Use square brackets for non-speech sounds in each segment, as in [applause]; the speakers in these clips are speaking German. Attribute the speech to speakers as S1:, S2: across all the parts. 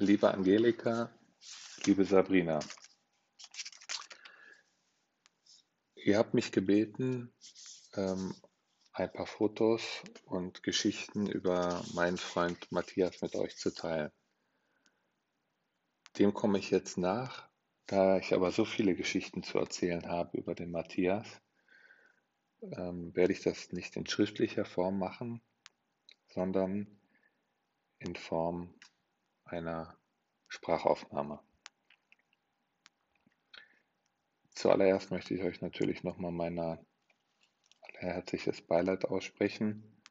S1: Liebe Angelika, liebe Sabrina, ihr habt mich gebeten, ähm, ein paar Fotos und Geschichten über meinen Freund Matthias mit euch zu teilen. Dem komme ich jetzt nach, da ich aber so viele Geschichten zu erzählen habe über den Matthias, ähm, werde ich das nicht in schriftlicher Form machen, sondern in Form einer Sprachaufnahme. Zuallererst möchte ich euch natürlich nochmal mein herzliches Beileid aussprechen.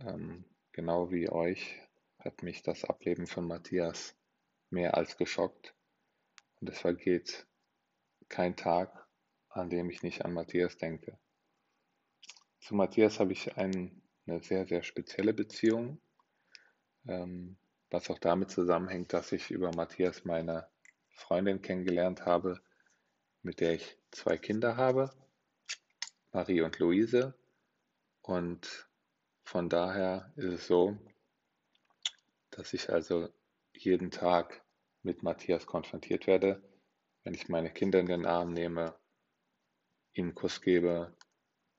S1: Ähm, genau wie euch hat mich das Ableben von Matthias mehr als geschockt. Und es vergeht kein Tag, an dem ich nicht an Matthias denke. Zu Matthias habe ich ein, eine sehr, sehr spezielle Beziehung. Ähm, was auch damit zusammenhängt, dass ich über Matthias meine Freundin kennengelernt habe, mit der ich zwei Kinder habe, Marie und Luise. Und von daher ist es so, dass ich also jeden Tag mit Matthias konfrontiert werde, wenn ich meine Kinder in den Arm nehme, ihnen einen Kuss gebe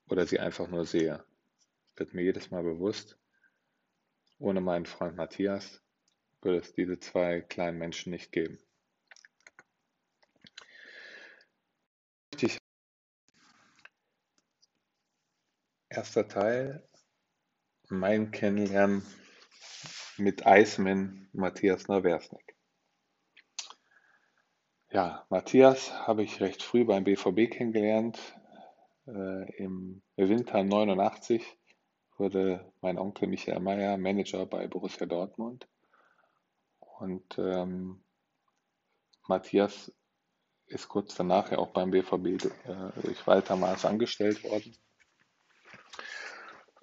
S1: oder sie einfach nur sehe. Wird mir jedes Mal bewusst, ohne meinen Freund Matthias würde es diese zwei kleinen Menschen nicht geben. Erster Teil, mein Kennenlernen mit Eisman Matthias Naversnik. Ja, Matthias habe ich recht früh beim BVB kennengelernt. Äh, Im Winter 89 wurde mein Onkel Michael Mayer Manager bei Borussia Dortmund. Und ähm, Matthias ist kurz danach ja auch beim BVB äh, durch Walter Maas angestellt worden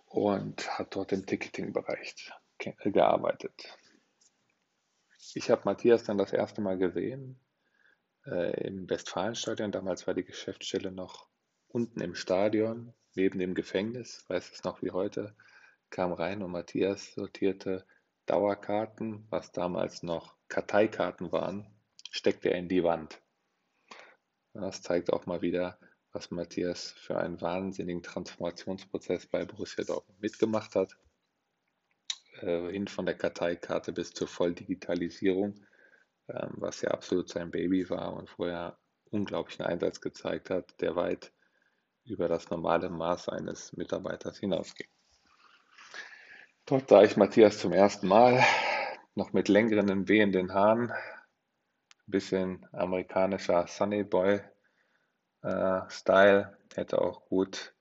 S1: und hat dort im Ticketing-Bereich gearbeitet. Ich habe Matthias dann das erste Mal gesehen äh, im Westfalenstadion. Damals war die Geschäftsstelle noch unten im Stadion, neben dem Gefängnis, weiß es noch wie heute, kam rein und Matthias sortierte Dauerkarten, was damals noch Karteikarten waren, steckte er in die Wand. Das zeigt auch mal wieder, was Matthias für einen wahnsinnigen Transformationsprozess bei Borussia Dortmund mitgemacht hat. Äh, hin von der Karteikarte bis zur Volldigitalisierung, ähm, was ja absolut sein Baby war und vorher unglaublichen Einsatz gezeigt hat, der weit über das normale Maß eines Mitarbeiters hinausging. Dort sah ich Matthias zum ersten Mal, noch mit längeren, wehenden Haaren, ein bisschen amerikanischer Sunny Boy äh, Style, hätte auch gut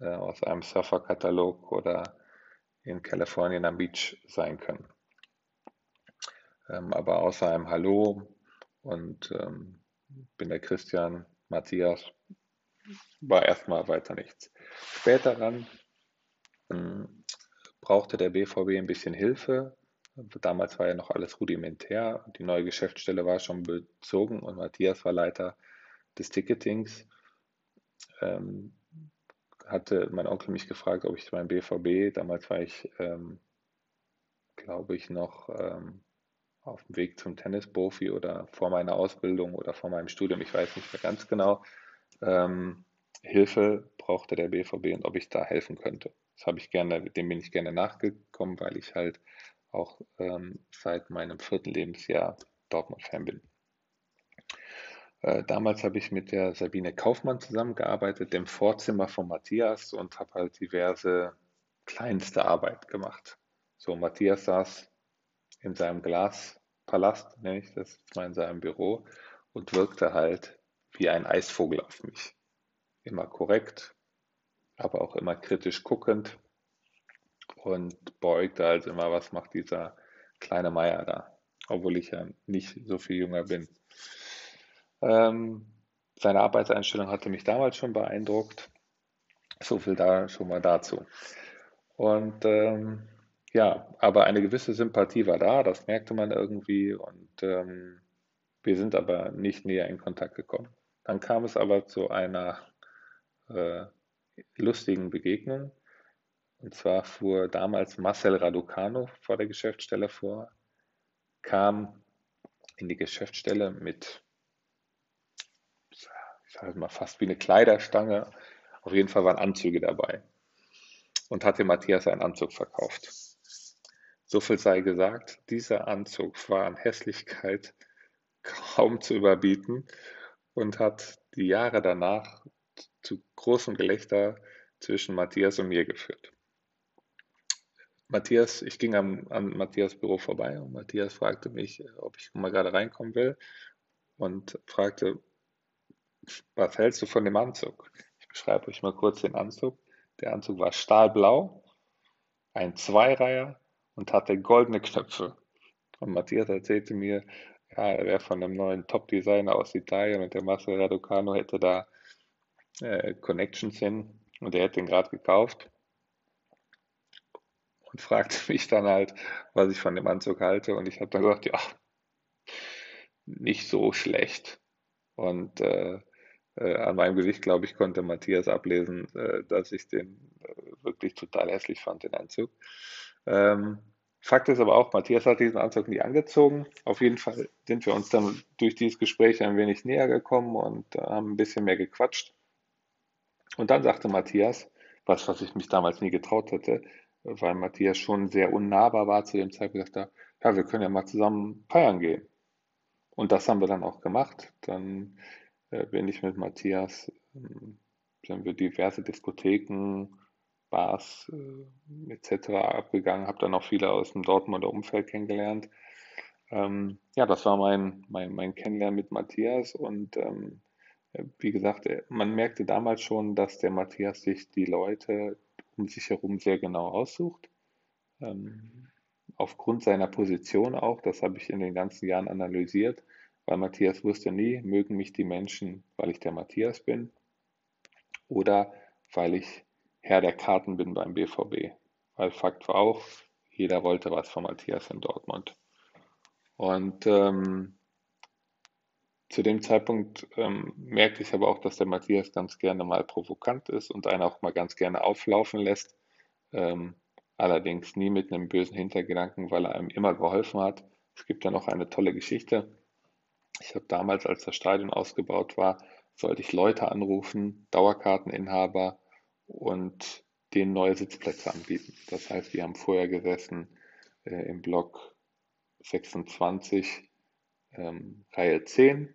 S1: äh, aus einem Surferkatalog oder in Kalifornien am Beach sein können. Ähm, aber außer einem Hallo und ähm, bin der Christian Matthias, war erstmal weiter nichts. Später dann ähm, brauchte der BVB ein bisschen Hilfe. Damals war ja noch alles rudimentär. Die neue Geschäftsstelle war schon bezogen und Matthias war Leiter des Ticketings. Ähm, hatte mein Onkel mich gefragt, ob ich beim BVB, damals war ich, ähm, glaube ich, noch ähm, auf dem Weg zum Tennisprofi oder vor meiner Ausbildung oder vor meinem Studium, ich weiß nicht mehr ganz genau, ähm, Hilfe brauchte der BVB und ob ich da helfen könnte. Das habe ich gerne, dem bin ich gerne nachgekommen, weil ich halt auch ähm, seit meinem vierten Lebensjahr Dortmund-Fan bin. Äh, damals habe ich mit der Sabine Kaufmann zusammengearbeitet, im Vorzimmer von Matthias und habe halt diverse kleinste Arbeit gemacht. So, Matthias saß in seinem Glaspalast, nenne ich das mal in seinem Büro, und wirkte halt wie ein Eisvogel auf mich. Immer korrekt, aber auch immer kritisch guckend und beäugte also immer, was macht dieser kleine Meier da, obwohl ich ja nicht so viel jünger bin. Ähm, seine Arbeitseinstellung hatte mich damals schon beeindruckt. So viel da schon mal dazu. Und ähm, ja, aber eine gewisse Sympathie war da, das merkte man irgendwie und ähm, wir sind aber nicht näher in Kontakt gekommen. Dann kam es aber zu einer äh, lustigen Begegnung. Und zwar fuhr damals Marcel Raducano vor der Geschäftsstelle vor, kam in die Geschäftsstelle mit, ich sage mal, fast wie eine Kleiderstange. Auf jeden Fall waren Anzüge dabei und hatte Matthias einen Anzug verkauft. So viel sei gesagt, dieser Anzug war an Hässlichkeit [laughs] kaum zu überbieten und hat die Jahre danach zu großem Gelächter zwischen Matthias und mir geführt. Matthias, ich ging am, an Matthias Büro vorbei und Matthias fragte mich, ob ich mal gerade reinkommen will und fragte, was hältst du von dem Anzug? Ich beschreibe euch mal kurz den Anzug. Der Anzug war stahlblau, ein Zweireiher und hatte goldene Knöpfe. Und Matthias erzählte mir, ja, er wäre von einem neuen Top-Designer aus Italien und der Marcel Raducano hätte da äh, Connections hin und er hätte ihn gerade gekauft und [laughs] fragte mich dann halt, was ich von dem Anzug halte. Und ich habe dann gesagt, ja, nicht so schlecht. Und äh, äh, an meinem Gesicht, glaube ich, konnte Matthias ablesen, äh, dass ich den äh, wirklich total hässlich fand, den Anzug. Ähm, Fakt ist aber auch, Matthias hat diesen Anzug nie angezogen. Auf jeden Fall sind wir uns dann durch dieses Gespräch ein wenig näher gekommen und äh, haben ein bisschen mehr gequatscht. Und dann sagte Matthias, was, was ich mich damals nie getraut hätte, weil Matthias schon sehr unnahbar war zu dem Zeitpunkt, gesagt, ja, wir können ja mal zusammen feiern gehen. Und das haben wir dann auch gemacht. Dann äh, bin ich mit Matthias, äh, sind wir diverse Diskotheken, Bars äh, etc. abgegangen, habe dann auch viele aus dem Dortmunder Umfeld kennengelernt. Ähm, ja, das war mein, mein, mein Kennenlernen mit Matthias und ähm, wie gesagt, äh, man merkte damals schon, dass der Matthias sich die Leute um sich herum sehr genau aussucht. Ähm, aufgrund seiner Position auch, das habe ich in den ganzen Jahren analysiert, weil Matthias wusste nie, mögen mich die Menschen, weil ich der Matthias bin oder weil ich Herr der Karten bin beim BVB. Weil Fakt war auch, jeder wollte was von Matthias in Dortmund. Und ähm, zu dem Zeitpunkt ähm, merkte ich aber auch, dass der Matthias ganz gerne mal provokant ist und einen auch mal ganz gerne auflaufen lässt. Ähm, allerdings nie mit einem bösen Hintergedanken, weil er einem immer geholfen hat. Es gibt ja noch eine tolle Geschichte. Ich habe damals, als das Stadion ausgebaut war, sollte ich Leute anrufen, Dauerkarteninhaber und denen neue Sitzplätze anbieten. Das heißt, wir haben vorher gesessen äh, im Block 26, ähm, Reihe 10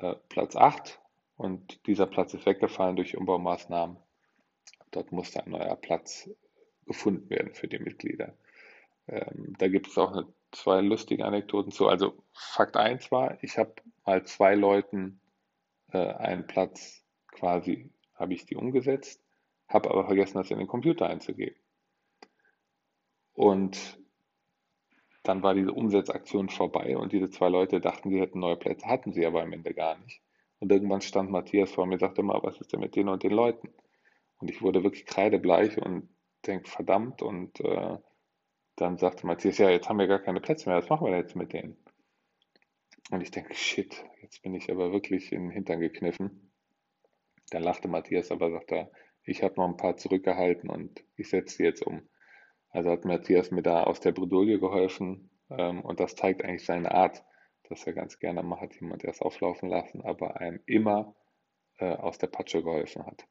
S1: äh, Platz 8 und dieser Platz ist weggefallen durch Umbaumaßnahmen. Dort musste ein neuer Platz gefunden werden für die Mitglieder. Ähm, da gibt es auch eine, zwei lustige Anekdoten zu. Also Fakt 1 war, ich habe mal zwei Leuten äh, einen Platz quasi, habe ich die umgesetzt, habe aber vergessen, das in den Computer einzugeben. Und dann war diese Umsetzaktion vorbei und diese zwei Leute dachten, sie hätten neue Plätze, hatten sie aber am Ende gar nicht. Und irgendwann stand Matthias vor mir und sagte mal, was ist denn mit denen und den Leuten? Und ich wurde wirklich kreidebleich und denke, verdammt. Und äh, dann sagte Matthias, ja, jetzt haben wir gar keine Plätze mehr, was machen wir jetzt mit denen? Und ich denke, shit, jetzt bin ich aber wirklich in den Hintern gekniffen. Dann lachte Matthias, aber sagte, ich habe noch ein paar zurückgehalten und ich setze sie jetzt um. Also hat Matthias mir da aus der Bredouille geholfen ähm, und das zeigt eigentlich seine Art, dass er ganz gerne mal hat jemand erst auflaufen lassen, aber einem immer äh, aus der Patsche geholfen hat.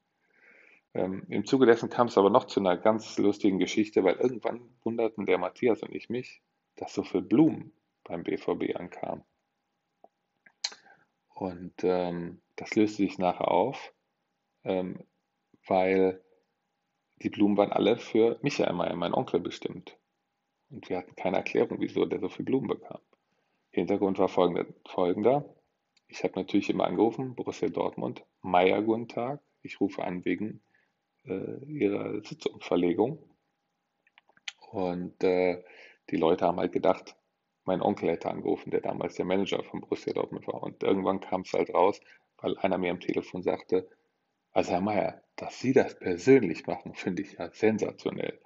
S1: Ähm, Im Zuge dessen kam es aber noch zu einer ganz lustigen Geschichte, weil irgendwann wunderten der Matthias und ich mich, dass so viel Blumen beim BVB ankamen. Und ähm, das löste sich nachher auf, ähm, weil die Blumen waren alle für Michael Meyer, mein Onkel, bestimmt. Und wir hatten keine Erklärung, wieso der so viele Blumen bekam. Hintergrund war folgender. Ich habe natürlich immer angerufen, Borussia Dortmund, Meier, guten Tag. Ich rufe an wegen äh, ihrer Sitzungsverlegung. Und äh, die Leute haben halt gedacht, mein Onkel hätte angerufen, der damals der Manager von Borussia Dortmund war. Und irgendwann kam es halt raus, weil einer mir am Telefon sagte, also Herr Mayer, dass Sie das persönlich machen, finde ich ja sensationell.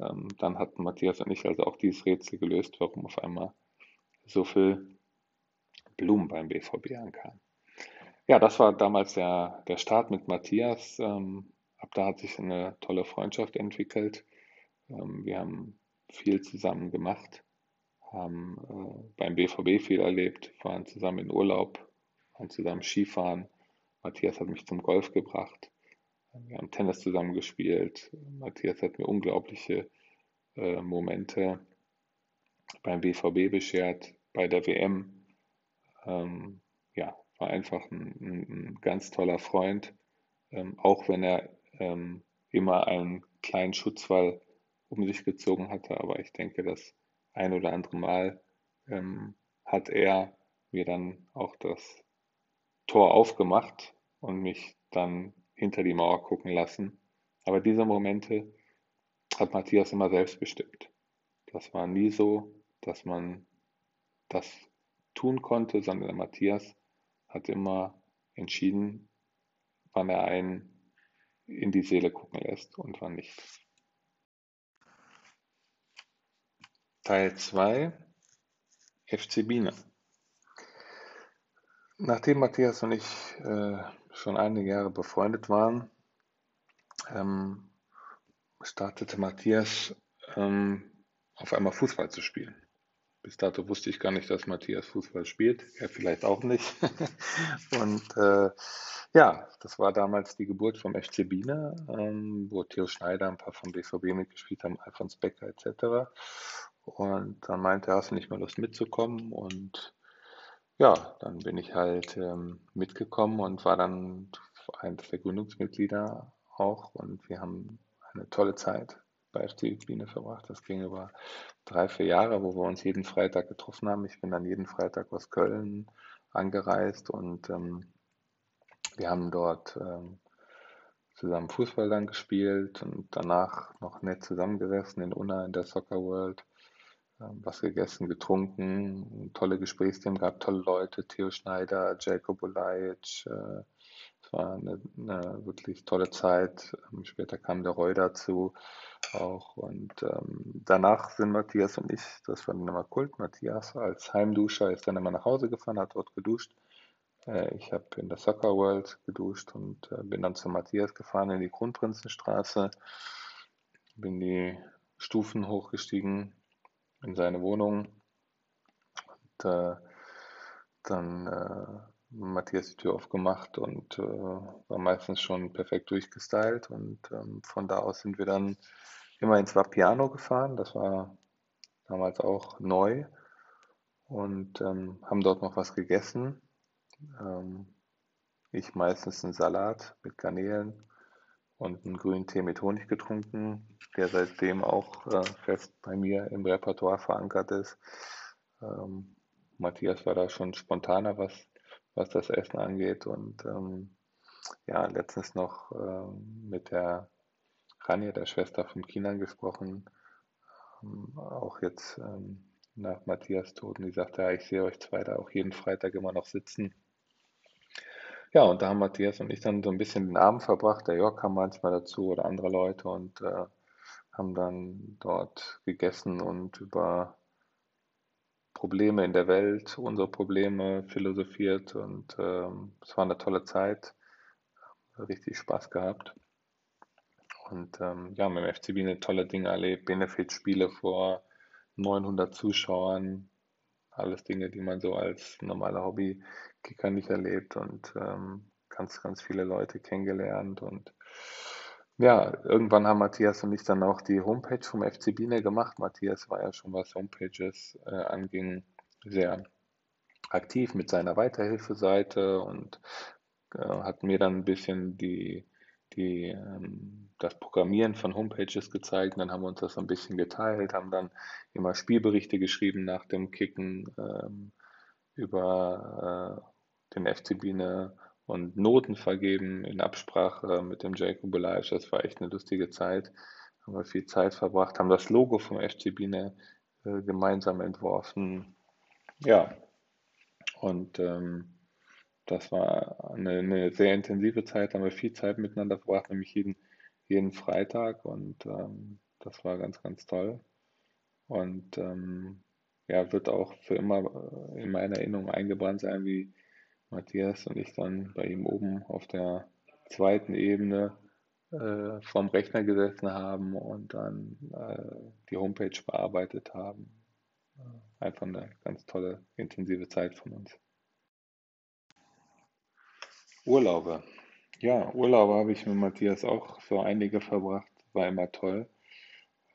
S1: Ähm, dann hatten Matthias und ich also auch dieses Rätsel gelöst, warum auf einmal so viel Blumen beim BVB ankamen. Ja, das war damals der, der Start mit Matthias. Ähm, ab da hat sich eine tolle Freundschaft entwickelt. Ähm, wir haben viel zusammen gemacht, haben äh, beim BVB viel erlebt, waren zusammen in Urlaub, waren zusammen Skifahren. Matthias hat mich zum Golf gebracht. Wir haben Tennis zusammen gespielt. Matthias hat mir unglaubliche äh, Momente beim BVB beschert, bei der WM. Ähm, ja, war einfach ein, ein, ganz toller Freund, ähm, auch wenn er ähm, immer einen kleinen Schutzwall um sich gezogen hatte. Aber ich denke, das ein oder andere Mal ähm, hat er mir dann auch das Tor aufgemacht und mich dann hinter die Mauer gucken lassen. Aber diese Momente hat Matthias immer selbst bestimmt. Das war nie so, dass man das tun konnte, sondern der Matthias hat immer entschieden, wann er einen in die Seele gucken lässt und wann nicht. Teil 2 FC Biene. Nachdem Matthias und ich äh, schon einige Jahre befreundet waren, ähm, startete Matthias ähm, auf einmal Fußball zu spielen. Bis dato wusste ich gar nicht, dass Matthias Fußball spielt. Er vielleicht auch nicht. [laughs] und äh, ja, das war damals die Geburt vom FC Biene, ähm, wo Theo Schneider, ein paar vom BVB mitgespielt haben, Alfons Becker etc. Und dann meinte er, hast du nicht mal Lust mitzukommen? Und ja, dann bin ich halt ähm, mitgekommen und war dann eines der Gründungsmitglieder auch. Und wir haben eine tolle Zeit bei FC Biene verbracht. Das ging über drei, vier Jahre, wo wir uns jeden Freitag getroffen haben. Ich bin dann jeden Freitag aus Köln angereist und ähm, wir haben dort ähm, zusammen Fußball dann gespielt und danach noch nett zusammengesessen in Unna in der Soccer World, was gegessen, getrunken, tolle Gesprächsthemen gehabt, tolle Leute, Theo Schneider, Jacob Olajic, äh, es war eine, eine, wirklich tolle Zeit. Ähm, später kam der Roy dazu auch. Und ähm, danach sind Matthias und ich, das war dann immer Kult, Matthias als Heimduscher ist dann immer nach Hause gefahren, hat dort geduscht. Äh, ich habe in der Soccer World geduscht und äh, bin dann zu Matthias gefahren in die Kronprinzenstraße, bin die Stufen hochgestiegen in seine Wohnung und äh, dann äh, Matthias die Tür aufgemacht und äh, war meistens schon perfekt durchgestylt. Und ähm, von da aus sind wir dann immer ins Vapiano gefahren. Das war damals auch neu. Und ähm, haben dort noch was gegessen. Ähm, ich meistens einen Salat mit Garnelen und einen grünen Tee mit Honig getrunken, der seitdem auch äh, fest bei mir im Repertoire verankert ist. Ähm, Matthias war da schon spontaner, was was das Essen angeht. Und ähm, ja, letztens noch ähm, mit der Rania, der Schwester von Kinan, gesprochen. Ähm, auch jetzt ähm, nach Matthias Tod. Und die sagte, ja, ich sehe euch zwei da auch jeden Freitag immer noch sitzen. Ja, und da haben Matthias und ich dann so ein bisschen den Abend verbracht. Der Jörg kam manchmal dazu oder andere Leute und äh, haben dann dort gegessen und über Probleme in der Welt, unsere Probleme philosophiert und ähm, es war eine tolle Zeit, richtig Spaß gehabt. Und ähm, ja, mit dem FCB eine tolle Dinge erlebt, Benefit-Spiele vor 900 Zuschauern, alles Dinge, die man so als normaler Hobby-Kicker nicht erlebt und ähm, ganz, ganz viele Leute kennengelernt und ja, irgendwann haben Matthias und ich dann auch die Homepage vom FC Biene gemacht. Matthias war ja schon, was Homepages äh, anging, sehr aktiv mit seiner Weiterhilfeseite und äh, hat mir dann ein bisschen die, die, ähm, das Programmieren von Homepages gezeigt. dann haben wir uns das ein bisschen geteilt, haben dann immer Spielberichte geschrieben nach dem Kicken ähm, über äh, den FC Biene und Noten vergeben in Absprache mit dem Jacob Elias. Das war echt eine lustige Zeit. Haben wir viel Zeit verbracht, haben das Logo vom FC Biene äh, gemeinsam entworfen. Ja, und ähm, das war eine, eine, sehr intensive Zeit, haben wir viel Zeit miteinander verbracht, nämlich jeden, jeden Freitag und ähm, das war ganz, ganz toll. Und ähm, ja, wird auch für immer in meiner Erinnerung eingebrannt sein, wie Matthias und ich dann bei ihm oben auf der zweiten Ebene äh, vorm Rechner gesessen haben und dann äh, die Homepage bearbeitet haben. einfach eine ganz tolle, intensive Zeit von uns. Urlaube. Ja, Urlaube habe ich mit Matthias auch so einige verbracht, war immer toll.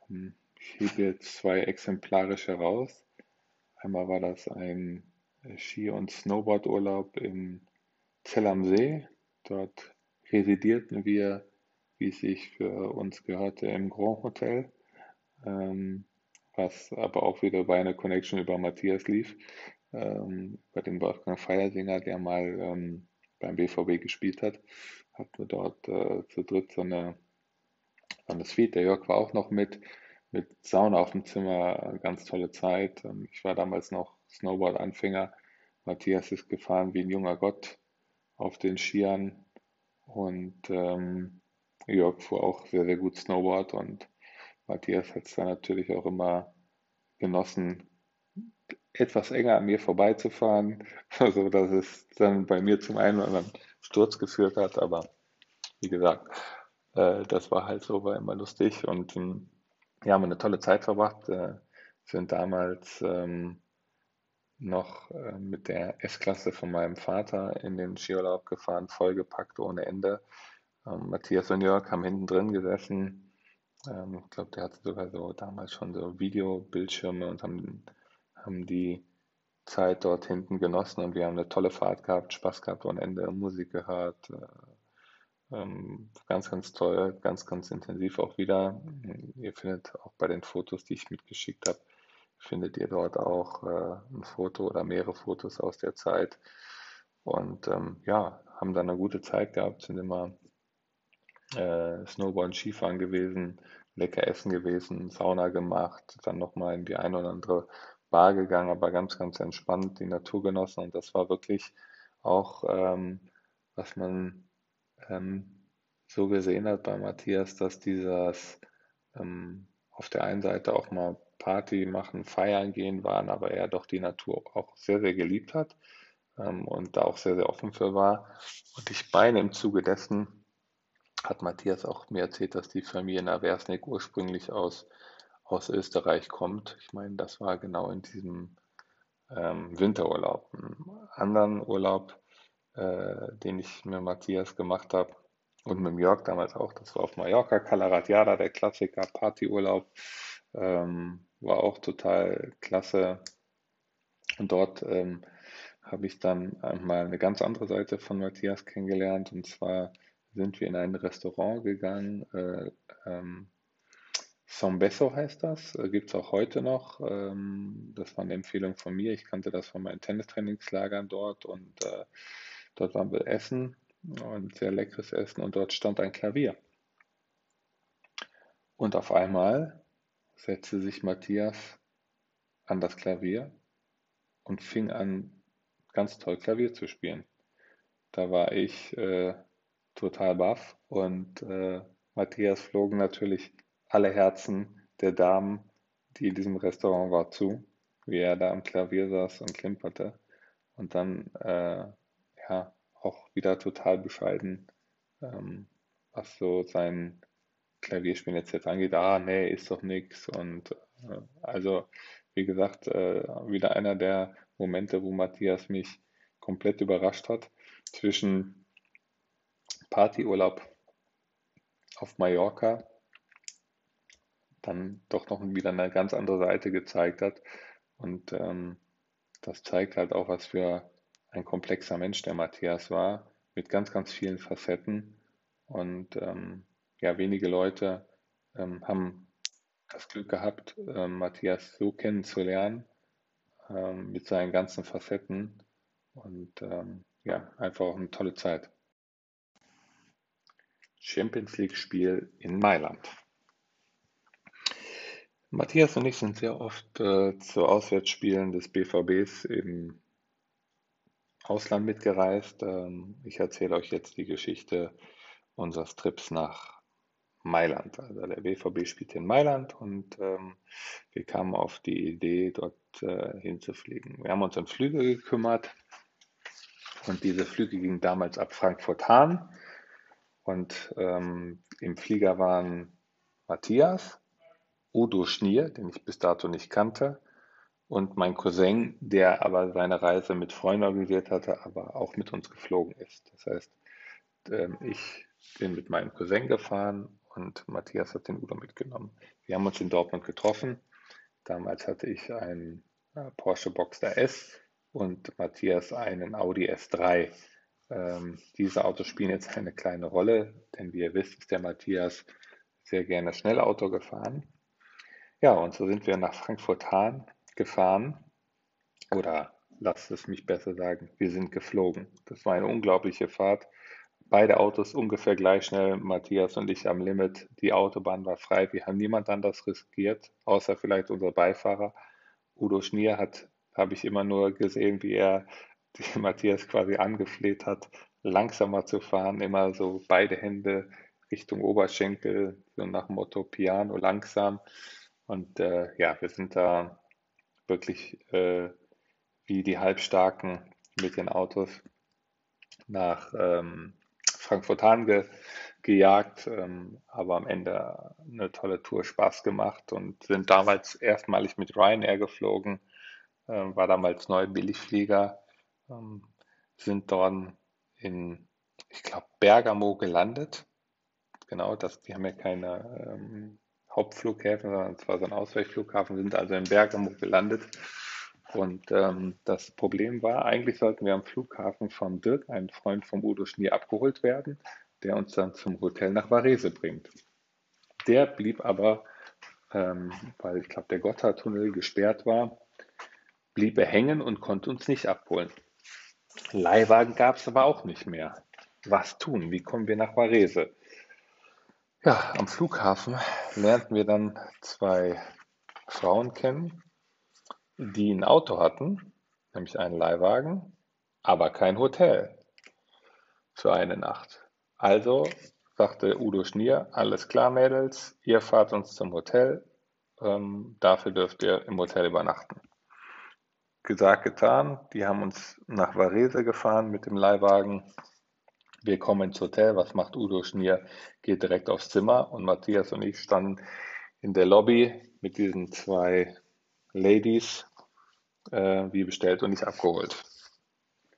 S1: Ähm, ich hebe jetzt zwei exemplarische raus. Einmal war das ein Ski- und Snowboardurlaub in Zell am See. Dort residierten wir, wie es sich für uns gehörte, im Grand Hotel, ähm, was aber auch wieder bei einer Connection über Matthias lief, ähm, bei dem Wolfgang Feiersinger, der mal ähm, beim BVB gespielt hat, hatten wir dort äh, zu dritt so eine, so eine Suite. Der Jörg war auch noch mit, mit Sauna auf dem Zimmer, ganz tolle Zeit. Ähm, ich war damals noch Snowboard-Anfänger. Matthias ist gefahren wie ein junger Gott auf den Skiern. Und ähm, Jörg fuhr auch sehr, sehr gut Snowboard. Und Matthias hat es dann natürlich auch immer genossen, etwas enger an mir vorbeizufahren, so dass es dann bei mir zum einen oder anderen Sturz geführt hat, aber wie gesagt, äh, das war halt so, war immer lustig. Und ähm, ja, haben eine tolle Zeit verbracht, äh, sind damals ähm, noch äh, mit der S-Klasse von meinem Vater in den Skiurlaub gefahren, vollgepackt ohne Ende. Ähm, Matthias und Jörg haben hinten drin gesessen. Ähm, ich glaube, der hatte sogar so damals schon so Videobildschirme und haben, haben die Zeit dort hinten genossen und wir haben eine tolle Fahrt gehabt, Spaß gehabt ohne Ende, Musik gehört. Äh, ähm, ganz, ganz toll, ganz, ganz intensiv auch wieder. Ihr findet auch bei den Fotos, die ich mitgeschickt habe, findet ihr dort auch äh, ein Foto oder mehrere Fotos aus der Zeit. Und ähm, ja, haben dann eine gute Zeit gehabt, sind immer äh, Snowboard, Skifahren gewesen, lecker essen gewesen, Sauna gemacht, dann nochmal in die eine oder andere Bar gegangen, aber ganz, ganz entspannt die Natur genossen. Und das war wirklich auch, ähm, was man ähm, so gesehen hat bei Matthias, dass dieses ähm, auf der einen Seite auch mal Party machen, feiern gehen waren, aber er doch die Natur auch sehr, sehr geliebt hat ähm, und da auch sehr, sehr offen für war. Und ich meine, im Zuge dessen hat Matthias auch mir erzählt, dass die Familie Naversnik ursprünglich aus, aus Österreich kommt. Ich meine, das war genau in diesem ähm, Winterurlaub. Einen anderen Urlaub, äh, den ich mit Matthias gemacht habe und mit Jörg damals auch, das war auf Mallorca, Calaratiada, der Klassiker, Partyurlaub. Ähm, war auch total klasse. Und dort ähm, habe ich dann mal eine ganz andere Seite von Matthias kennengelernt. Und zwar sind wir in ein Restaurant gegangen. Äh, ähm, Sombeso heißt das, äh, gibt es auch heute noch. Ähm, das war eine Empfehlung von mir. Ich kannte das von meinen Tennistrainingslagern dort und äh, dort waren wir essen und sehr leckeres Essen und dort stand ein Klavier. Und auf einmal setzte sich Matthias an das Klavier und fing an, ganz toll Klavier zu spielen. Da war ich äh, total baff und äh, Matthias flogen natürlich alle Herzen der Damen, die in diesem Restaurant war, zu, wie er da am Klavier saß und klimperte und dann äh, ja auch wieder total bescheiden, ähm, was so sein Klavierspielen jetzt, jetzt angeht, ah, nee, ist doch nichts. Und äh, also, wie gesagt, äh, wieder einer der Momente, wo Matthias mich komplett überrascht hat. Zwischen Partyurlaub auf Mallorca, dann doch noch wieder eine ganz andere Seite gezeigt hat. Und ähm, das zeigt halt auch, was für ein komplexer Mensch der Matthias war, mit ganz, ganz vielen Facetten. Und ähm, ja, wenige Leute ähm, haben das Glück gehabt, ähm, Matthias so kennenzulernen ähm, mit seinen ganzen Facetten und ähm, ja, einfach auch eine tolle Zeit. Champions League Spiel in Mailand. Matthias und ich sind sehr oft äh, zu Auswärtsspielen des BVBs im Ausland mitgereist. Ähm, ich erzähle euch jetzt die Geschichte unseres Trips nach Mailand. Also der BVB spielt in Mailand und ähm, wir kamen auf die Idee, dort äh, hinzufliegen. Wir haben uns um Flüge gekümmert und diese Flüge gingen damals ab Frankfurt-Hahn und ähm, im Flieger waren Matthias, Udo Schnier, den ich bis dato nicht kannte, und mein Cousin, der aber seine Reise mit Freunden organisiert hatte, aber auch mit uns geflogen ist. Das heißt, ähm, ich bin mit meinem Cousin gefahren und Matthias hat den Udo mitgenommen. Wir haben uns in Dortmund getroffen. Damals hatte ich einen äh, Porsche Boxster S und Matthias einen Audi S3. Ähm, diese Autos spielen jetzt eine kleine Rolle, denn wie ihr wisst, ist der Matthias sehr gerne Schnellauto gefahren. Ja, und so sind wir nach Frankfurt-Hahn gefahren oder lasst es mich besser sagen, wir sind geflogen. Das war eine unglaubliche Fahrt. Beide Autos ungefähr gleich schnell, Matthias und ich am Limit. Die Autobahn war frei, wir haben niemand anders riskiert, außer vielleicht unser Beifahrer. Udo Schnier hat, habe ich immer nur gesehen, wie er [laughs] Matthias quasi angefleht hat, langsamer zu fahren, immer so beide Hände Richtung Oberschenkel, so nach dem Motto Piano langsam. Und äh, ja, wir sind da wirklich äh, wie die Halbstarken mit den Autos nach ähm, Frankfurt-Hahn ge gejagt, ähm, aber am Ende eine tolle Tour, Spaß gemacht und sind damals erstmalig mit Ryanair geflogen, äh, war damals neu Billigflieger, ähm, sind dort in, ich glaube, Bergamo gelandet. Genau, das, die haben ja keine ähm, Hauptflughäfen, sondern es war so ein Ausweichflughafen, sind also in Bergamo gelandet. Und ähm, das Problem war, eigentlich sollten wir am Flughafen von Dirk, einem Freund von Udo Schnier, abgeholt werden, der uns dann zum Hotel nach Varese bringt. Der blieb aber, ähm, weil ich glaube, der Gotthardtunnel gesperrt war, blieb er hängen und konnte uns nicht abholen. Leihwagen gab es aber auch nicht mehr. Was tun? Wie kommen wir nach Varese? Ja, am Flughafen lernten wir dann zwei Frauen kennen, die ein Auto hatten, nämlich einen Leihwagen, aber kein Hotel für eine Nacht. Also sagte Udo Schnier, alles klar Mädels, ihr fahrt uns zum Hotel, ähm, dafür dürft ihr im Hotel übernachten. Gesagt, getan, die haben uns nach Varese gefahren mit dem Leihwagen wir kommen ins Hotel. Was macht Udo Schnier? Geht direkt aufs Zimmer und Matthias und ich standen in der Lobby mit diesen zwei Ladies, äh, wie bestellt und nicht abgeholt.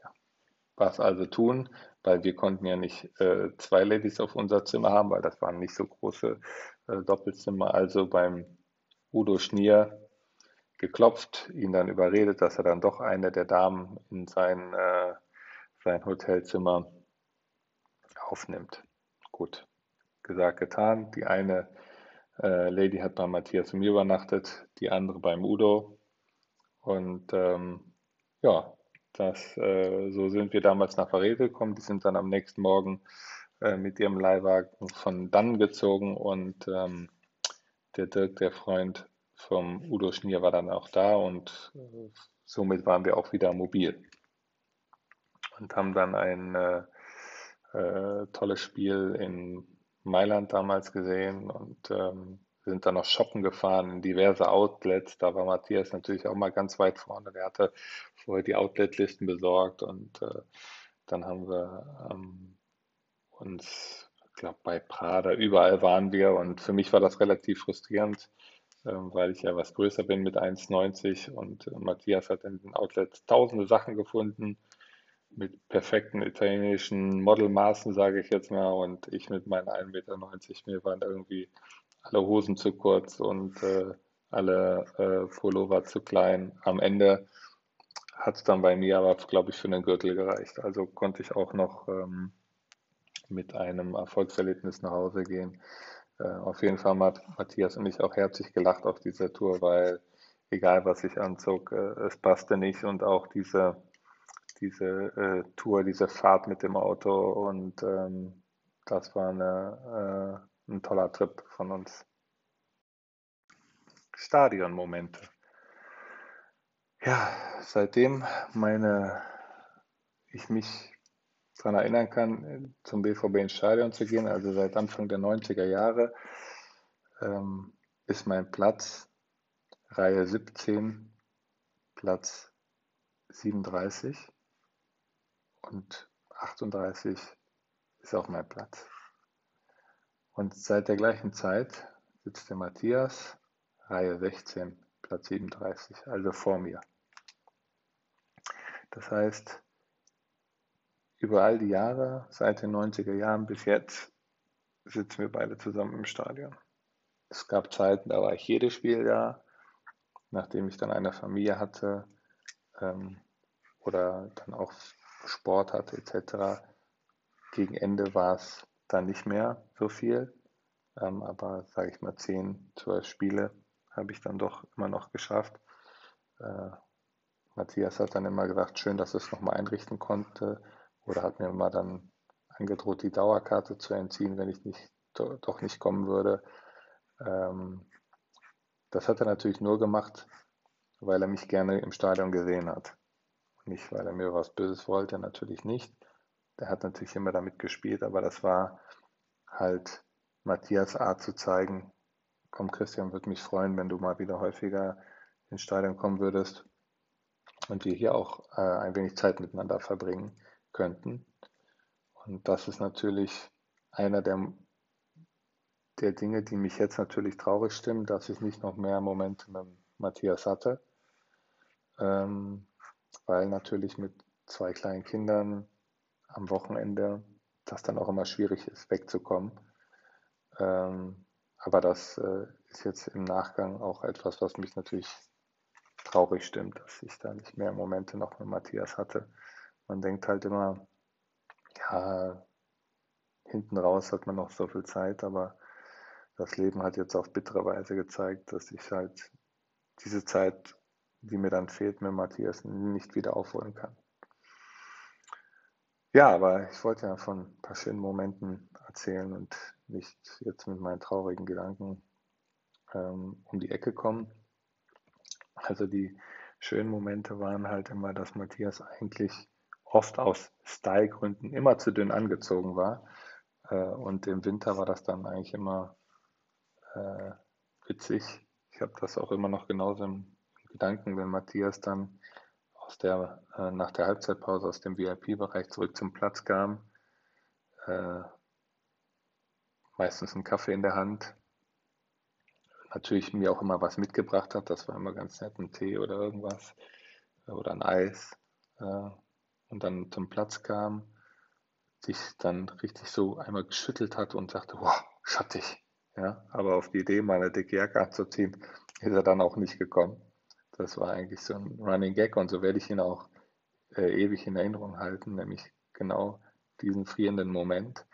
S1: Ja. Was also tun? Weil wir konnten ja nicht äh, zwei Ladies auf unser Zimmer haben, weil das waren nicht so große äh, Doppelzimmer. Also beim Udo Schnier geklopft, ihn dann überredet, dass er dann doch eine der Damen in sein, äh, sein Hotelzimmer aufnimmt. Gut, gesagt, getan. Die eine äh, Lady hat bei Matthias und mir übernachtet, die andere beim Udo. Und ähm, ja, das, äh, so sind wir damals nach Varese gekommen. Die sind dann am nächsten Morgen äh, mit ihrem Leihwagen von dann gezogen. Und ähm, der Dirk, der Freund vom Udo Schnier, war dann auch da. Und äh, somit waren wir auch wieder mobil. Und haben dann ein äh, äh, tolles Spiel in Mailand damals gesehen. Und ähm, sind dann noch shoppen gefahren in diverse Outlets. Da war Matthias natürlich auch mal ganz weit vorne. Der hatte vorher die Outlet-Listen besorgt und äh, dann haben wir ähm, uns, ich glaube, bei Prada, überall waren wir und für mich war das relativ frustrierend, äh, weil ich ja was größer bin mit 1,90 und äh, Matthias hat in den Outlets tausende Sachen gefunden mit perfekten italienischen Modelmaßen, sage ich jetzt mal, und ich mit meinen 1,90 Meter, mir waren irgendwie alle Hosen zu kurz und äh, alle äh, Pullover zu klein. Am Ende hat es dann bei mir aber, glaube ich, für den Gürtel gereicht. Also konnte ich auch noch ähm, mit einem Erfolgserlebnis nach Hause gehen. Äh, auf jeden Fall hat Matthias und ich auch herzlich gelacht auf dieser Tour, weil egal was ich anzog, äh, es passte nicht und auch diese diese äh, Tour, diese Fahrt mit dem Auto und ähm, das war eine, äh, ein toller Trip von uns. Stadionmomente. Ja, seitdem meine, ich mich daran erinnern kann, zum BVB ins Stadion zu gehen, also seit Anfang der 90er Jahre, ähm, ist mein Platz Reihe 17, Platz 37 und 38 ist auch mein Platz. Und seit der gleichen Zeit sitzt der Matthias, Reihe 16 Platz 37, also vor mir. Das heißt, über all die Jahre, seit den 90er Jahren bis jetzt, sitzen wir beide zusammen im Stadion. Es gab Zeiten, da war ich jedes Spiel da, nachdem ich dann eine Familie hatte ähm, oder dann auch Sport hatte etc. Gegen Ende war es dann nicht mehr so viel, ähm, aber sage ich mal 10, 12 Spiele habe ich dann doch immer noch geschafft. Äh, Matthias hat dann immer gesagt, schön, dass es nochmal einrichten konnte oder hat mir immer dann angedroht, die Dauerkarte zu entziehen, wenn ich nicht, doch nicht kommen würde. Ähm, das hat er natürlich nur gemacht, weil er mich gerne im Stadion gesehen hat. Nicht, weil er mir was Böses wollte, natürlich nicht. Der hat natürlich immer damit gespielt, aber das war halt Matthias Art zu zeigen, komm Christian, würde mich freuen, wenn du mal wieder häufiger ins Stadion kommen würdest und wir hier auch äh, ein wenig Zeit miteinander verbringen könnten. Und das ist natürlich einer der, der Dinge, die mich jetzt natürlich traurig stimmen, dass ich nicht noch mehr Momente mit Matthias hatte, ähm, weil natürlich mit zwei kleinen Kindern am Wochenende das dann auch immer schwierig ist, wegzukommen. Ähm, aber das äh, ist jetzt im Nachgang auch etwas, was mich natürlich traurig stimmt, dass ich da nicht mehr Momente noch mit Matthias hatte. Man denkt halt immer, ja, hinten raus hat man noch so viel Zeit, aber das Leben hat jetzt auf bittere Weise gezeigt, dass ich halt diese Zeit, die mir dann fehlt, mit Matthias nicht wieder aufholen kann. Ja, aber ich wollte ja von ein paar schönen Momenten erzählen und nicht jetzt mit meinen traurigen Gedanken ähm, um die Ecke kommen. Also die schönen Momente waren halt immer, dass Matthias eigentlich oft aus Stylegründen immer zu dünn angezogen war. Äh, und im Winter war das dann eigentlich immer äh, witzig. Ich habe das auch immer noch genauso im Gedanken, wenn Matthias dann aus der, äh, nach der Halbzeitpause aus dem VIP-Bereich zurück zum Platz kam. Äh, meistens einen Kaffee in der Hand natürlich mir auch immer was mitgebracht hat. Das war immer ganz nett, ein Tee oder irgendwas oder ein Eis. Äh, und dann zum Platz kam, sich dann richtig so einmal geschüttelt hat und sagte, wow, schattig. Ja, aber auf die Idee, mal eine dicke Jacke anzuziehen, ist er dann auch nicht gekommen. Das war eigentlich so ein Running Gag und so werde ich ihn auch äh, ewig in Erinnerung halten, nämlich genau diesen frierenden Moment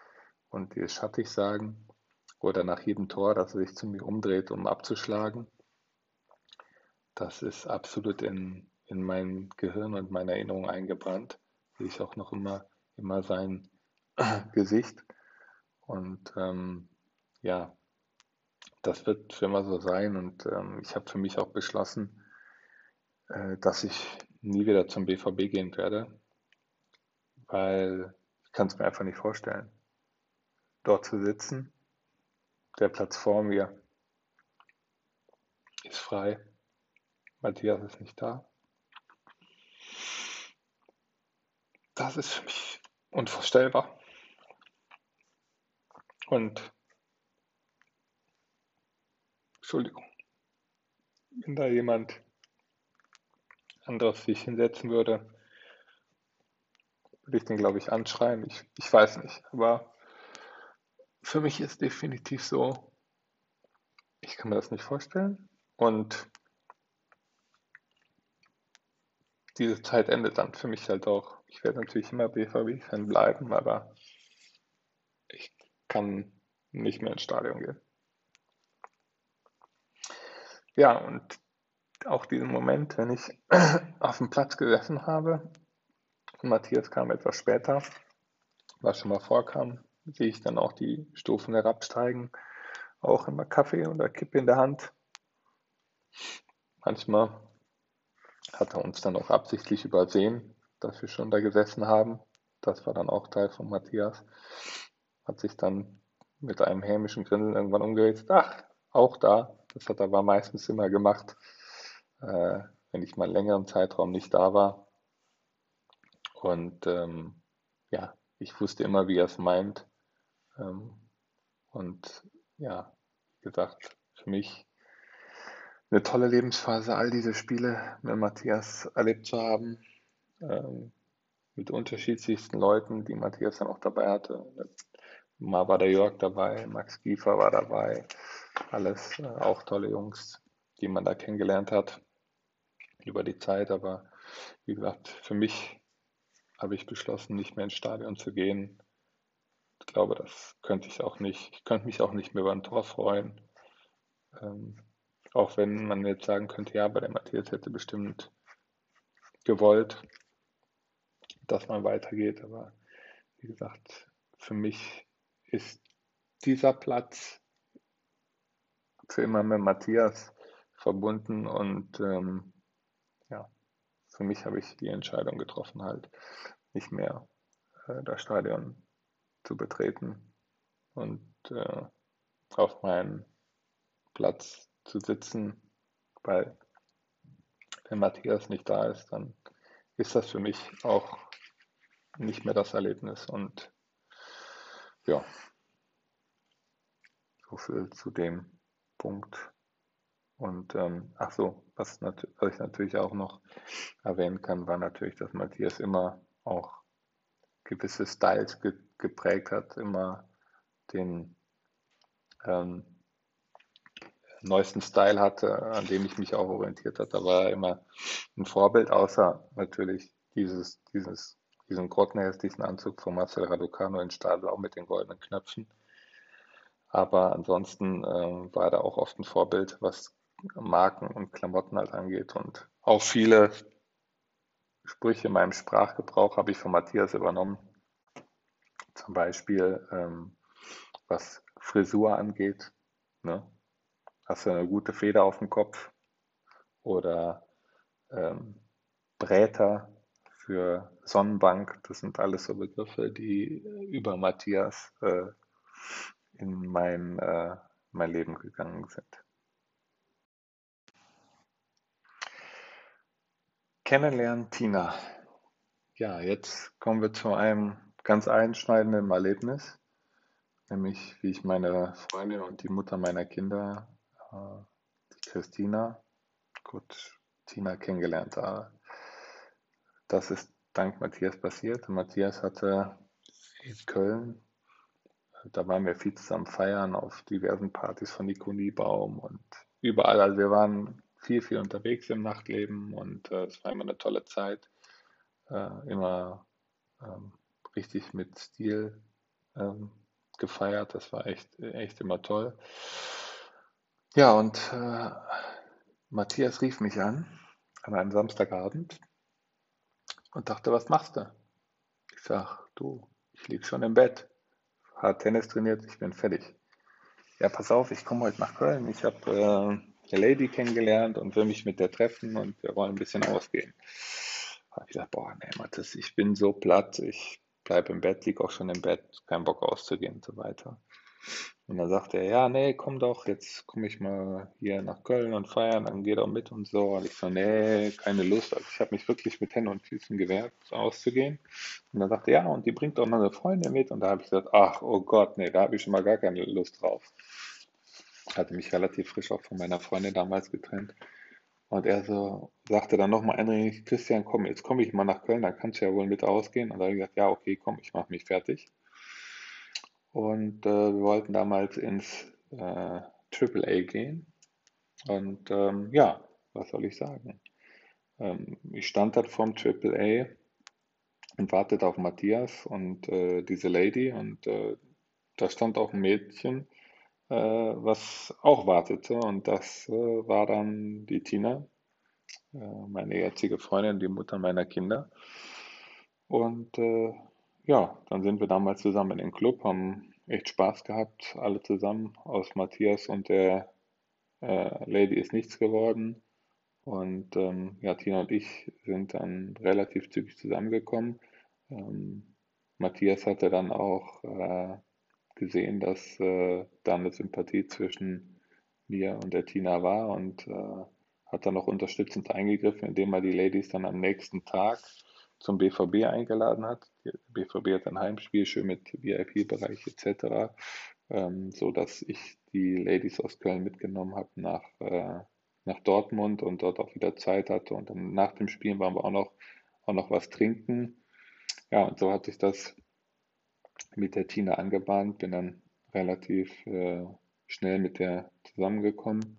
S1: und dieses schattig sagen oder nach jedem Tor, dass er sich zu mir umdreht, um abzuschlagen. Das ist absolut in, in mein Gehirn und meine Erinnerung eingebrannt. Sehe ich auch noch immer, immer sein [clears throat] Gesicht. Und ähm, ja, das wird für immer so sein. Und ähm, ich habe für mich auch beschlossen, dass ich nie wieder zum BVB gehen werde, weil ich kann es mir einfach nicht vorstellen, dort zu sitzen der Platz vor mir ist frei. Matthias ist nicht da. Das ist für mich unvorstellbar. Und Entschuldigung, wenn da jemand anderes sich hinsetzen würde, würde ich den, glaube ich, anschreien. Ich, ich weiß nicht, aber für mich ist definitiv so, ich kann mir das nicht vorstellen. Und diese Zeit endet dann für mich halt auch. Ich werde natürlich immer BVB-Fan bleiben, aber ich kann nicht mehr ins Stadion gehen. Ja, und auch diesen Moment, wenn ich [clears throat] auf dem Platz gesessen habe und Matthias kam etwas später, was schon mal vorkam, sehe ich dann auch die Stufen herabsteigen. Auch immer Kaffee oder Kippe in der Hand. Manchmal hat er uns dann auch absichtlich übersehen, dass wir schon da gesessen haben. Das war dann auch Teil von Matthias. Hat sich dann mit einem hämischen Grinsen irgendwann umgedreht. Ach, auch da. Das hat er aber meistens immer gemacht, äh, wenn ich mal längeren Zeitraum nicht da war. Und ähm, ja, ich wusste immer, wie er es meint. Ähm, und ja, wie gesagt, für mich eine tolle Lebensphase, all diese Spiele mit Matthias erlebt zu haben, ähm, mit unterschiedlichsten Leuten, die Matthias dann auch dabei hatte. Mal war der Jörg dabei, Max Giefer war dabei, alles äh, auch tolle Jungs, die man da kennengelernt hat über die Zeit. Aber wie gesagt, für mich habe ich beschlossen, nicht mehr ins Stadion zu gehen. Ich glaube, das könnte ich auch nicht. Ich könnte mich auch nicht mehr über ein Tor freuen. Ähm, auch wenn man jetzt sagen könnte, ja, aber der Matthias hätte bestimmt gewollt, dass man weitergeht. Aber wie gesagt, für mich ist dieser Platz für immer mit Matthias verbunden und ähm, ja, für mich habe ich die Entscheidung getroffen, halt nicht mehr äh, das Stadion zu betreten und äh, auf meinen Platz zu sitzen, weil wenn Matthias nicht da ist, dann ist das für mich auch nicht mehr das Erlebnis. Und ja, so viel zu dem Punkt. Und ähm, ach so, was, was ich natürlich auch noch erwähnen kann, war natürlich, dass Matthias immer auch gewisse Styles ge geprägt hat, immer den ähm, neuesten Style hatte, an dem ich mich auch orientiert habe. Da war er immer ein Vorbild, außer natürlich dieses, dieses, diesen grottenhässlichen Anzug von Marcel Raducano in Stahlblau mit den goldenen Knöpfen. Aber ansonsten äh, war er auch oft ein Vorbild, was Marken und Klamotten halt angeht. Und auch viele Sprüche in meinem Sprachgebrauch habe ich von Matthias übernommen. Zum Beispiel, ähm, was Frisur angeht. Ne? Hast du eine gute Feder auf dem Kopf? Oder ähm, Bräter für Sonnenbank. Das sind alles so Begriffe, die über Matthias äh, in mein, äh, mein Leben gegangen sind. Kennenlernen Tina. Ja, jetzt kommen wir zu einem ganz einschneidenden Erlebnis, nämlich wie ich meine Freundin und die Mutter meiner Kinder die Christina, gut, Tina kennengelernt habe. Das ist dank Matthias passiert. Matthias hatte in Köln, da waren wir viel zusammen feiern auf diversen Partys von Nikoni Baum und überall. Also wir waren viel, viel unterwegs im Nachtleben und äh, es war immer eine tolle Zeit. Äh, immer ähm, richtig mit Stil ähm, gefeiert. Das war echt, echt immer toll. Ja, und äh, Matthias rief mich an an einem Samstagabend und dachte, was machst du? Ich sag, du, ich lieg schon im Bett, hart Tennis trainiert, ich bin fertig. Ja, pass auf, ich komme heute nach Köln. Ich habe äh, eine Lady kennengelernt und will mich mit der treffen und wir wollen ein bisschen ausgehen. Habe ich gesagt, boah, nee, Matthias, ich bin so platt, ich bleibe im Bett, lieg auch schon im Bett, kein Bock auszugehen und so weiter. Und dann sagte er, ja, nee, komm doch, jetzt komme ich mal hier nach Köln und feiern, dann geh doch mit und so. Und ich so, nee, keine Lust. Also ich habe mich wirklich mit Händen und Füßen gewehrt, auszugehen. Und dann sagte er, ja, und die bringt auch noch eine Freundin mit. Und da habe ich gesagt, ach, oh Gott, nee, da habe ich schon mal gar keine Lust drauf. Hatte mich relativ frisch auch von meiner Freundin damals getrennt. Und er so sagte dann nochmal eindringlich, Christian, komm, jetzt komme ich mal nach Köln, dann kannst du ja wohl mit ausgehen. Und da habe ich gesagt, ja, okay, komm, ich mache mich fertig. Und äh, wir wollten damals ins äh, AAA gehen. Und ähm, ja, was soll ich sagen? Ähm, ich stand dort vorm AAA und wartete auf Matthias und äh, diese Lady. Und äh, da stand auch ein Mädchen, was auch wartete. Und das äh, war dann die Tina, äh, meine jetzige Freundin, die Mutter meiner Kinder. Und äh, ja, dann sind wir damals zusammen in den Club, haben echt Spaß gehabt, alle zusammen. Aus Matthias und der äh, Lady ist nichts geworden. Und ähm, ja, Tina und ich sind dann relativ zügig zusammengekommen. Ähm, Matthias hatte dann auch äh, gesehen, dass äh, da eine Sympathie zwischen mir und der Tina war und äh, hat dann auch unterstützend eingegriffen, indem er die Ladies dann am nächsten Tag zum BVB eingeladen hat. Der BVB hat ein Heimspiel schön mit VIP-Bereich etc., ähm, so dass ich die Ladies aus Köln mitgenommen habe nach, äh, nach Dortmund und dort auch wieder Zeit hatte. Und dann nach dem Spielen waren wir auch noch, auch noch was trinken. Ja, und so hat sich das mit der Tina angebahnt, bin dann relativ äh, schnell mit der zusammengekommen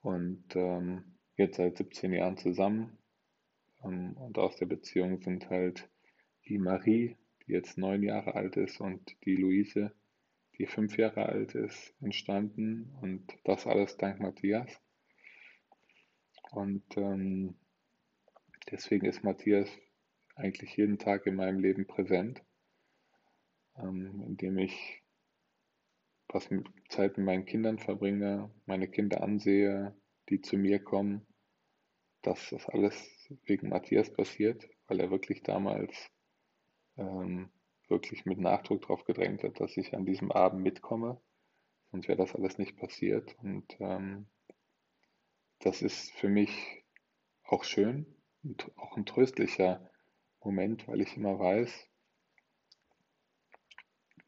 S1: und ähm, jetzt seit 17 Jahren zusammen. Ähm, und aus der Beziehung sind halt die Marie, die jetzt neun Jahre alt ist, und die Luise, die fünf Jahre alt ist, entstanden. Und das alles dank Matthias. Und ähm, deswegen ist Matthias eigentlich jeden Tag in meinem Leben präsent, ähm, indem ich was mit Zeit mit meinen Kindern verbringe, meine Kinder ansehe, die zu mir kommen, dass das alles wegen Matthias passiert, weil er wirklich damals ähm, wirklich mit Nachdruck darauf gedrängt hat, dass ich an diesem Abend mitkomme. Sonst wäre das alles nicht passiert. Und ähm, das ist für mich auch schön und auch ein tröstlicher Moment, weil ich immer weiß,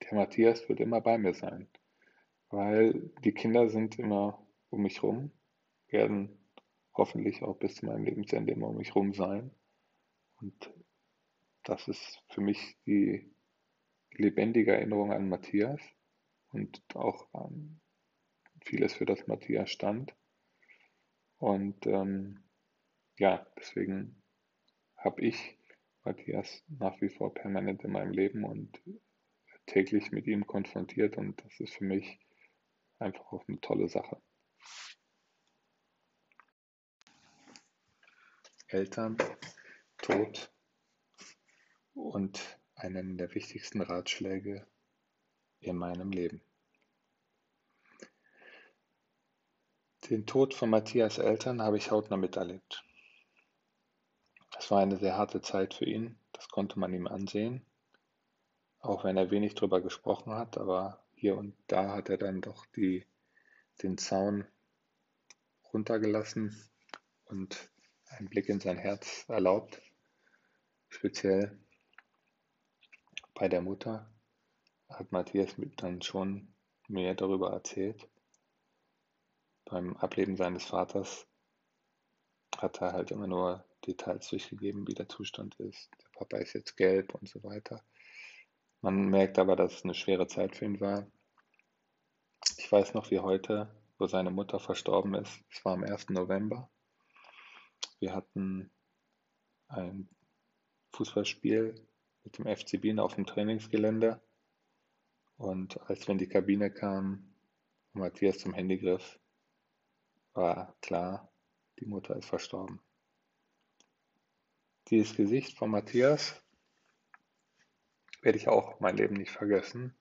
S1: der Matthias wird immer bei mir sein, weil die Kinder sind immer um mich rum, werden hoffentlich auch bis zu meinem Lebensende immer um mich rum sein. Und das ist für mich die lebendige Erinnerung an Matthias und auch an vieles, für das Matthias stand. Und ähm, ja, deswegen habe ich Matthias nach wie vor permanent in meinem Leben und täglich mit ihm konfrontiert und das ist für mich einfach auch eine tolle Sache. Eltern, Tod und einen der wichtigsten Ratschläge in meinem Leben. Den Tod von Matthias Eltern habe ich hautnah miterlebt. Es war eine sehr harte Zeit für ihn, das konnte man ihm ansehen, auch wenn er wenig darüber gesprochen hat, aber hier und da hat er dann doch die, den Zaun runtergelassen und einen Blick in sein Herz erlaubt, speziell bei der Mutter hat Matthias dann schon mehr darüber erzählt. Beim Ableben seines Vaters hat er halt immer nur Details durchgegeben, wie der Zustand ist. Der Papa ist jetzt gelb und so weiter. Man merkt aber, dass es eine schwere Zeit für ihn war. Ich weiß noch wie heute, wo seine Mutter verstorben ist. Es war am 1. November. Wir hatten ein Fußballspiel mit dem FC Bienen auf dem Trainingsgelände. Und als wir in die Kabine kamen und Matthias zum Handy griff, war klar, die Mutter ist verstorben. Dieses Gesicht von Matthias werde ich auch mein Leben nicht vergessen.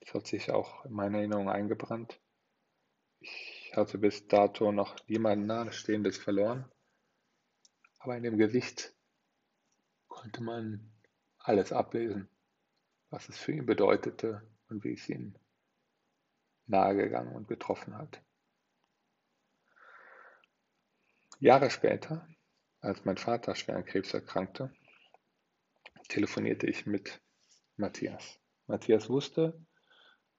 S1: Das hat sich auch in meine Erinnerung eingebrannt. Ich hatte bis dato noch niemanden Nahestehendes verloren. Aber in dem Gesicht konnte man alles ablesen, was es für ihn bedeutete und wie es ihn nahegegangen und getroffen hat. Jahre später als mein Vater schwer an Krebs erkrankte, telefonierte ich mit Matthias. Matthias wusste,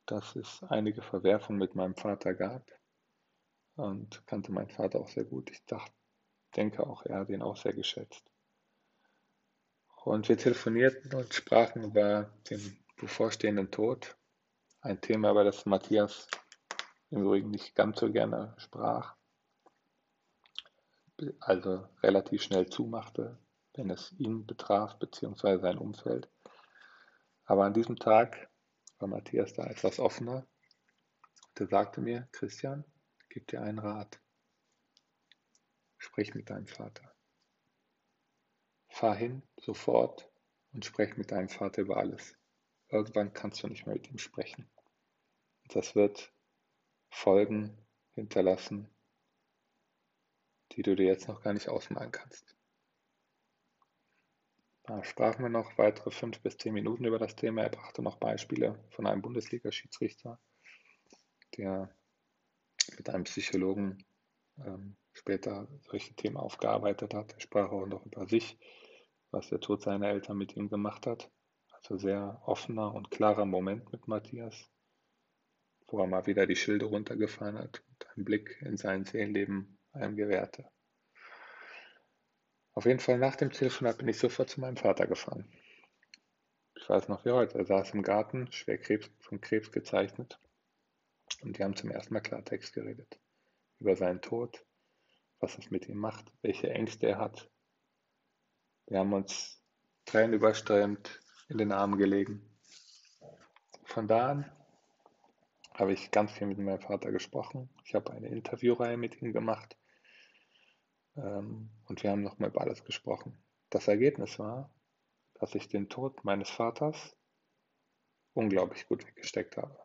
S1: dass es einige Verwerfungen mit meinem Vater gab und kannte meinen Vater auch sehr gut. Ich dachte, denke auch, er hat ihn auch sehr geschätzt. Und wir telefonierten und sprachen über den bevorstehenden Tod. Ein Thema, über das Matthias im Übrigen nicht ganz so gerne sprach also relativ schnell zumachte, wenn es ihn betraf, beziehungsweise sein Umfeld. Aber an diesem Tag war Matthias da etwas offener. Und er sagte mir, Christian, gib dir einen Rat. Sprich mit deinem Vater. Fahr hin, sofort, und sprech mit deinem Vater über alles. Irgendwann kannst du nicht mehr mit ihm sprechen. Das wird Folgen hinterlassen, die du dir jetzt noch gar nicht ausmalen kannst. Sprachen wir noch weitere fünf bis zehn Minuten über das Thema. Er brachte noch Beispiele von einem Bundesliga-Schiedsrichter, der mit einem Psychologen ähm, später solche Themen aufgearbeitet hat. Er sprach auch noch über sich, was der Tod seiner Eltern mit ihm gemacht hat. Also sehr offener und klarer Moment mit Matthias, wo er mal wieder die Schilde runtergefahren hat und einen Blick in sein Seelenleben einem gewährte. Auf jeden Fall nach dem Telefonat bin ich sofort zu meinem Vater gefahren. Ich weiß noch wie heute, er saß im Garten, schwer Krebs, von Krebs gezeichnet. Und die haben zum ersten Mal Klartext geredet. Über seinen Tod, was es mit ihm macht, welche Ängste er hat. Wir haben uns Tränen überströmt in den Armen gelegen. Von da an habe ich ganz viel mit meinem Vater gesprochen. Ich habe eine Interviewreihe mit ihm gemacht und wir haben nochmal über alles gesprochen. Das Ergebnis war, dass ich den Tod meines Vaters unglaublich gut weggesteckt habe.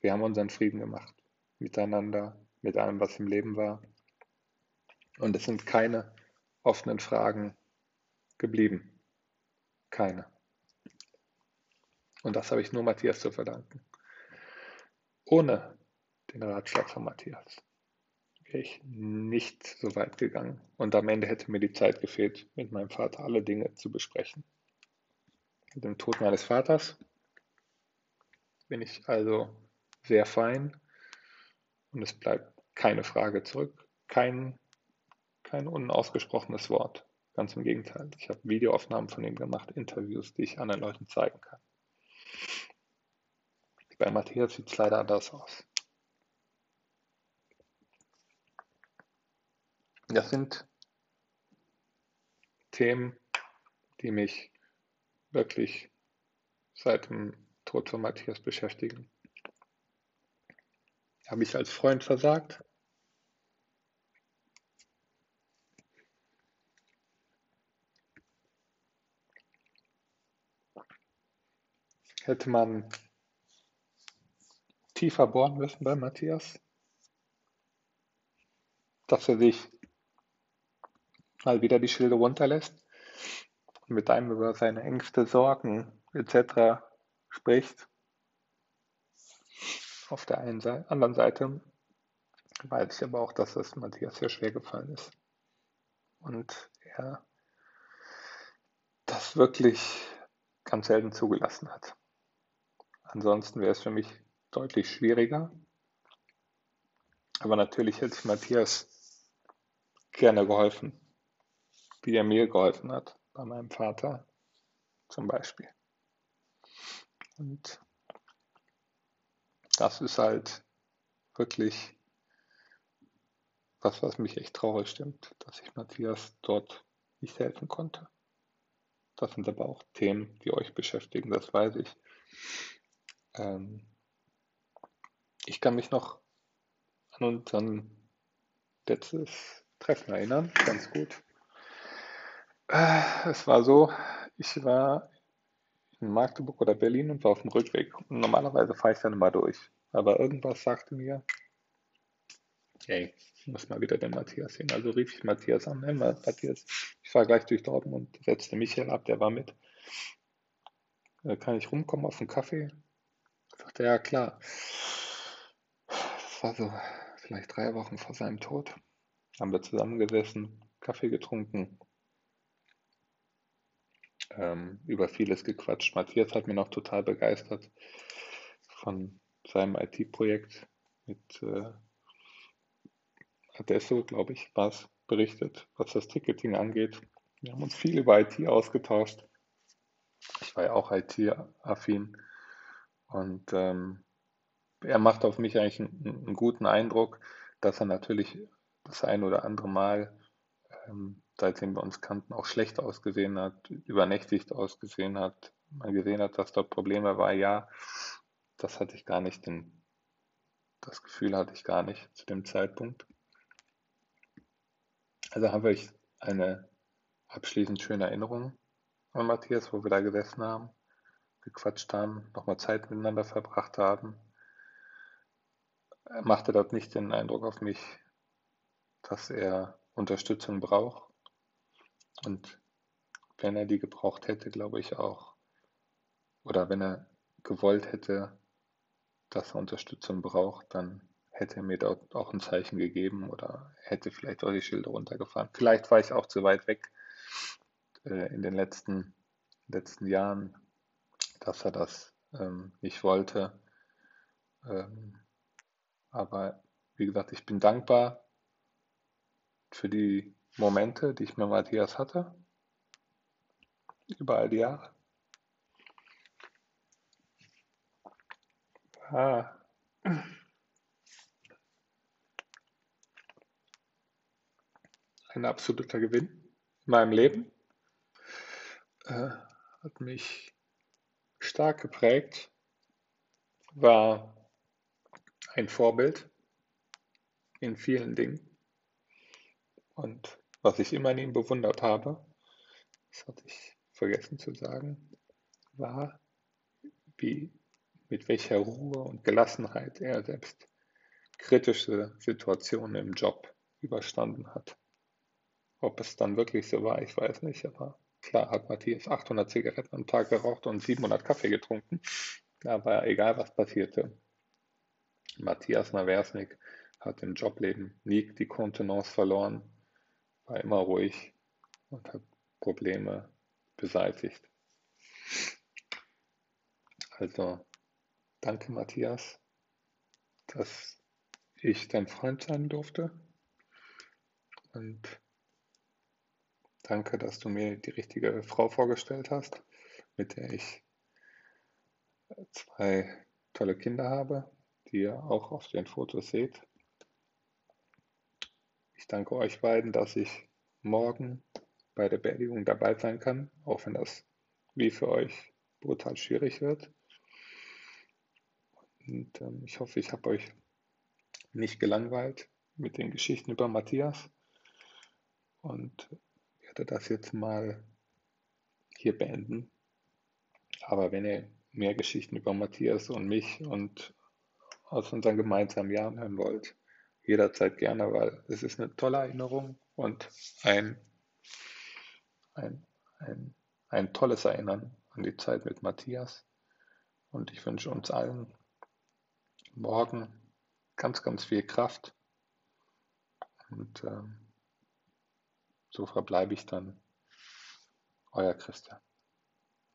S1: Wir haben unseren Frieden gemacht, miteinander, mit allem, was im Leben war. Und es sind keine offenen Fragen geblieben. Keine. Und das habe ich nur Matthias zu verdanken. Ohne den Ratschlag von Matthias wäre ich nicht so weit gegangen. Und am Ende hätte mir die Zeit gefehlt, mit meinem Vater alle Dinge zu besprechen. Mit dem Tod meines Vaters bin ich also sehr fein und es bleibt keine Frage zurück, kein, kein unausgesprochenes Wort. Ganz im Gegenteil. Ich habe Videoaufnahmen von ihm gemacht, Interviews, die ich anderen Leuten zeigen kann. Bei Matthias sieht es leider anders aus. Das sind Themen, die mich wirklich seit dem Tod von Matthias beschäftigen. Habe ich als Freund versagt? Hätte man tiefer bohren müssen bei Matthias? Dass er sich mal wieder die Schilde runterlässt und mit einem über seine Ängste, Sorgen etc. spricht. Auf der einen Seite, anderen Seite weiß ich aber auch, dass es Matthias sehr schwer gefallen ist. Und er das wirklich ganz selten zugelassen hat. Ansonsten wäre es für mich deutlich schwieriger. Aber natürlich hätte ich Matthias gerne geholfen wie er mir geholfen hat, bei meinem Vater zum Beispiel. Und das ist halt wirklich was, was mich echt traurig stimmt, dass ich Matthias dort nicht helfen konnte. Das sind aber auch Themen, die euch beschäftigen, das weiß ich. Ähm, ich kann mich noch an unseren letztes Treffen erinnern, ganz gut. Äh, es war so, ich war in Magdeburg oder Berlin und war auf dem Rückweg. Und normalerweise fahre ich dann immer durch. Aber irgendwas sagte mir, hey, ich muss mal wieder den Matthias sehen. Also rief ich Matthias an. Hey, Matthias, ich fahre gleich durch Dortmund, setzte Michael ab, der war mit. Äh, kann ich rumkommen auf einen Kaffee? Sagte, ja klar. Das war so vielleicht drei Wochen vor seinem Tod. Haben wir zusammengesessen, Kaffee getrunken, ähm, über vieles gequatscht. Matthias hat mir noch total begeistert von seinem IT-Projekt mit äh, Adesso, glaube ich, war es berichtet, was das Ticketing angeht. Wir haben uns viel über IT ausgetauscht. Ich war ja auch IT-affin und ähm, er macht auf mich eigentlich einen, einen, guten Eindruck, dass er natürlich das ein oder andere Mal ähm, seitdem wir uns kannten, auch schlecht ausgesehen hat, übernächtigt ausgesehen hat, man gesehen hat, dass dort Probleme war, ja, das hatte ich gar nicht, den, das Gefühl hatte ich gar nicht zu dem Zeitpunkt. Also habe ich eine abschließend schöne Erinnerung an Matthias, wo wir da gesessen haben, gequatscht haben, nochmal Zeit miteinander verbracht haben. Er machte dort nicht den Eindruck auf mich, dass er Unterstützung braucht. Und wenn er die gebraucht hätte, glaube ich auch, oder wenn er gewollt hätte, dass er Unterstützung braucht, dann hätte er mir dort auch ein Zeichen gegeben oder hätte vielleicht auch die Schilder runtergefahren. Vielleicht war ich auch zu weit weg äh, in den letzten, letzten Jahren, dass er das ähm, nicht wollte. Ähm, aber wie gesagt, ich bin dankbar für die Momente, die ich mit Matthias hatte, über all die Jahre. War ein absoluter Gewinn in meinem Leben. Äh, hat mich stark geprägt, war ein Vorbild in vielen Dingen. Und was ich immer in ihm bewundert habe, das hatte ich vergessen zu sagen, war, wie, mit welcher Ruhe und Gelassenheit er selbst kritische Situationen im Job überstanden hat. Ob es dann wirklich so war, ich weiß nicht, aber klar hat Matthias 800 Zigaretten am Tag geraucht und 700 Kaffee getrunken. Aber egal was passierte, Matthias Naversnik hat im Jobleben nie die Kontenance verloren, war immer ruhig und hat Probleme beseitigt. Also danke Matthias, dass ich dein Freund sein durfte und danke, dass du mir die richtige Frau vorgestellt hast, mit der ich zwei tolle Kinder habe, die ihr auch auf den Fotos seht. Ich danke euch beiden, dass ich morgen bei der Beerdigung dabei sein kann, auch wenn das wie für euch brutal schwierig wird. Und ähm, ich hoffe, ich habe euch nicht gelangweilt mit den Geschichten über Matthias und werde das jetzt mal hier beenden. Aber wenn ihr mehr Geschichten über Matthias und mich und aus unseren gemeinsamen Jahren hören wollt, jederzeit gerne, weil es ist eine tolle Erinnerung und ein, ein, ein, ein tolles Erinnern an die Zeit mit Matthias. Und ich wünsche uns allen morgen ganz, ganz viel Kraft. Und ähm, so verbleibe ich dann. Euer Christian.